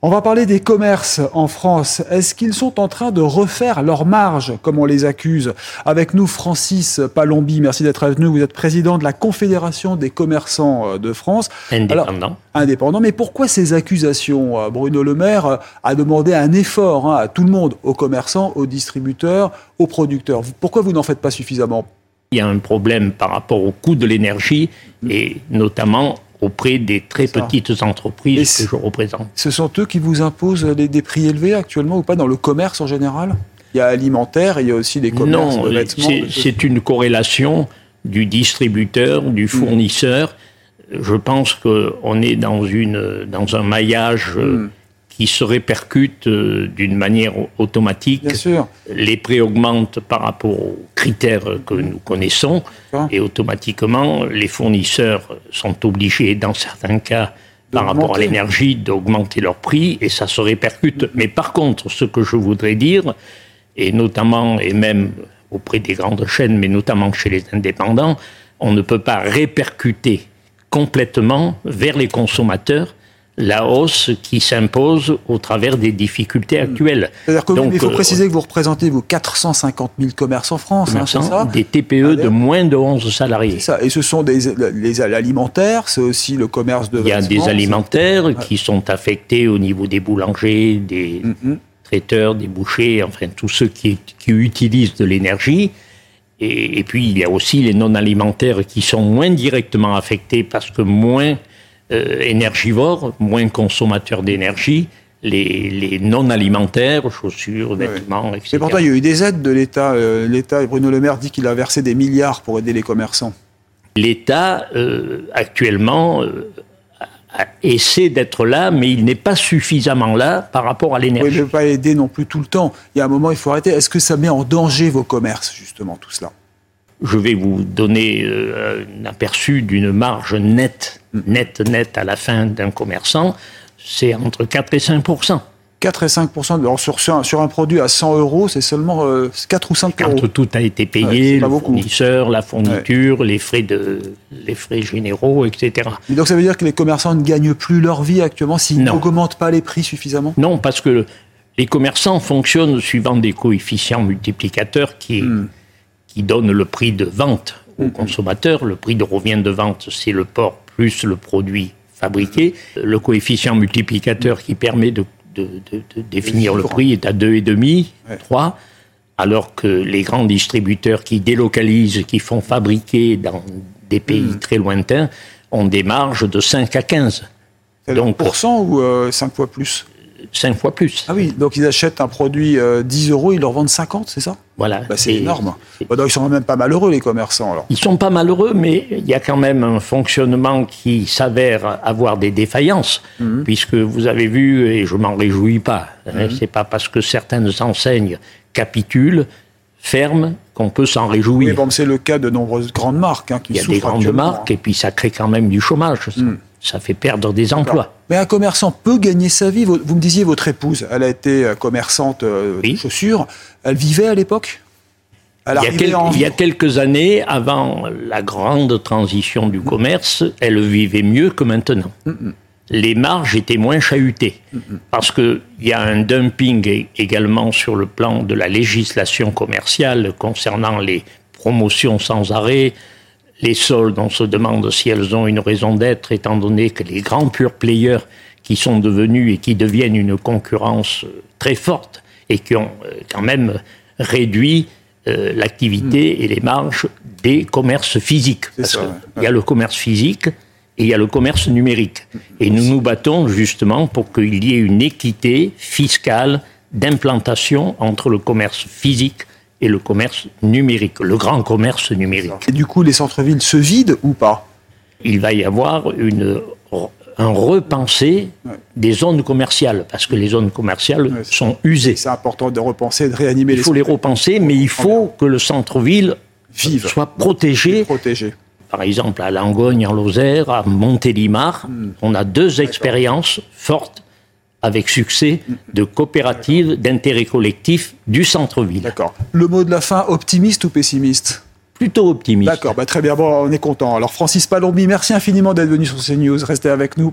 On va parler des commerces en France. Est-ce qu'ils sont en train de refaire leurs marges, comme on les accuse? Avec nous, Francis Palombi, merci d'être venu. Vous êtes président de la Confédération des commerçants euh, de France. Indépendant. indépendant. Mais pourquoi ces accusations euh, Bruno Le Maire euh, a demandé un effort hein, à tout le monde, aux commerçants, aux distributeurs, aux producteurs? Pourquoi vous n'en faites pas suffisamment? Il y a un problème par rapport au coût de l'énergie et notamment auprès des très petites entreprises que je représente. Ce sont eux qui vous imposent des, prix élevés actuellement ou pas dans le commerce en général? Il y a alimentaire, il y a aussi des commerces non, c'est une corrélation du distributeur, du hmm. fournisseur. Je pense qu'on est dans, une, dans un maillage euh, hmm qui se répercute euh, d'une manière automatique. Bien sûr. Les prix augmentent par rapport aux critères que nous connaissons et automatiquement les fournisseurs sont obligés, dans certains cas, par rapport à l'énergie, d'augmenter leurs prix et ça se répercute. Mais par contre, ce que je voudrais dire, et notamment, et même auprès des grandes chaînes, mais notamment chez les indépendants, on ne peut pas répercuter complètement vers les consommateurs la hausse qui s'impose au travers des difficultés actuelles. C'est-à-dire il faut euh, préciser que vous représentez vos 450 000 commerces en France, hein, c'est ça Des TPE de moins de 11 salariés. Ça. Et ce sont des les alimentaires, c'est aussi le commerce de Il y a des alimentaires qui sont affectés au niveau des boulangers, des mm-hmm. traiteurs, des bouchers, enfin tous ceux qui, qui utilisent de l'énergie. Et, et, puis il y a aussi les non alimentaires qui sont moins directement affectés parce que moins euh, énergivores, moins consommateurs d'énergie, les, non alimentaires, chaussures, vêtements, etc. Et pourtant, il y a eu des aides de l'État. Euh, L'État, Bruno Le Maire dit qu'il a versé des milliards pour aider les commerçants. L'État, euh, actuellement, essaie d'être là, mais il n'est pas suffisamment là par rapport à l'énergie. il ne peut pas aider non plus tout le temps. Il y a un moment, il faut arrêter. Est-ce que ça met en danger vos commerces, justement, tout cela? Je vais vous donner euh, un aperçu d'une marge nette, nette, nette à la fin d'un commerçant, c'est entre 4 et 5% 4 et 5 sur, sur, un, produit à 100 euros, c'est seulement 4 euh, ou 5 euros. Quand tout a été payé, le fournisseur, la fourniture, les, frais de, les frais généraux, etc. donc ça veut dire que les commerçants ne gagnent plus leur vie actuellement s'ils n'augmentent pas les prix suffisamment? Non, parce que les commerçants fonctionnent suivant des coefficients multiplicateurs qui, hmm qui donne le prix de vente au mm-hmm. consommateur. Le prix de revient de vente, c'est le port plus le produit fabriqué. Le coefficient multiplicateur qui permet de, définir le prix est à 2,5, 3, alors que les grands distributeurs qui délocalisent, qui font fabriquer dans des pays mm. très lointains, ont des marges de 5 à 15. Donc, pourcent ou 5 euh, fois plus? 5 fois plus. Ah oui, donc ils achètent un produit 10 euh, euros, ils leur vendent 50, c'est ça? Voilà. Bah, c'est énorme. Bah, donc ils sont même pas malheureux, les commerçants, alors. Ils sont pas malheureux, mais il y a quand même un fonctionnement qui s'avère avoir des défaillances, mhm. puisque vous avez vu, et je m'en réjouis pas, hein, mhm. c'est pas parce que certaines enseignes capitulent, ferment, qu'on peut s'en réjouir. Oui, bon, c'est le cas de nombreuses grandes marques hein, qui Il y a des grandes marques, et puis ça crée quand même du chômage. Mhm ça fait perdre des emplois. Mais un commerçant peut gagner sa vie. Vous, me disiez, votre épouse, elle a été euh, commerçante euh, de chaussures. Elle vivait à l'époque? Il, il y, a quelques années, avant la grande transition du commerce, elle vivait mieux que maintenant. Les marges étaient moins chahutées. Parce qu'il y a un dumping également sur le plan de la législation commerciale concernant les promotions sans arrêt, les soldes, on se demande si elles ont une raison d'être, étant donné que les grands pure players qui sont devenus et qui deviennent une concurrence euh, très forte et qui ont euh, quand même réduit euh, l'activité hmm. et les marges des commerces physiques. Parce Il y a le commerce physique et il y a le commerce numérique. Et nous nous battons justement pour qu'il y ait une équité fiscale d'implantation entre le commerce physique et le commerce numérique, le grand commerce numérique. Et du coup, les centres-villes se vident ou pas? Il va y avoir une un repensé des zones commerciales, parce que les zones commerciales sont usées. C'est important de repenser, de réanimer les... Il faut les repenser, mais il faut que le centre-ville soit protégé. protégé. Par exemple, à Langogne, en Lozère, à Montélimar, hmm. on a deux expériences fortes avec succès de coopératives d'intérêt collectif du centre-ville. D'accord. Le mot de la fin, optimiste ou pessimiste? Plutôt optimiste. D'accord, bah très bien, bon, on est content. Alors Francis Palombi, merci infiniment d'être venu sur CNews, restez avec nous.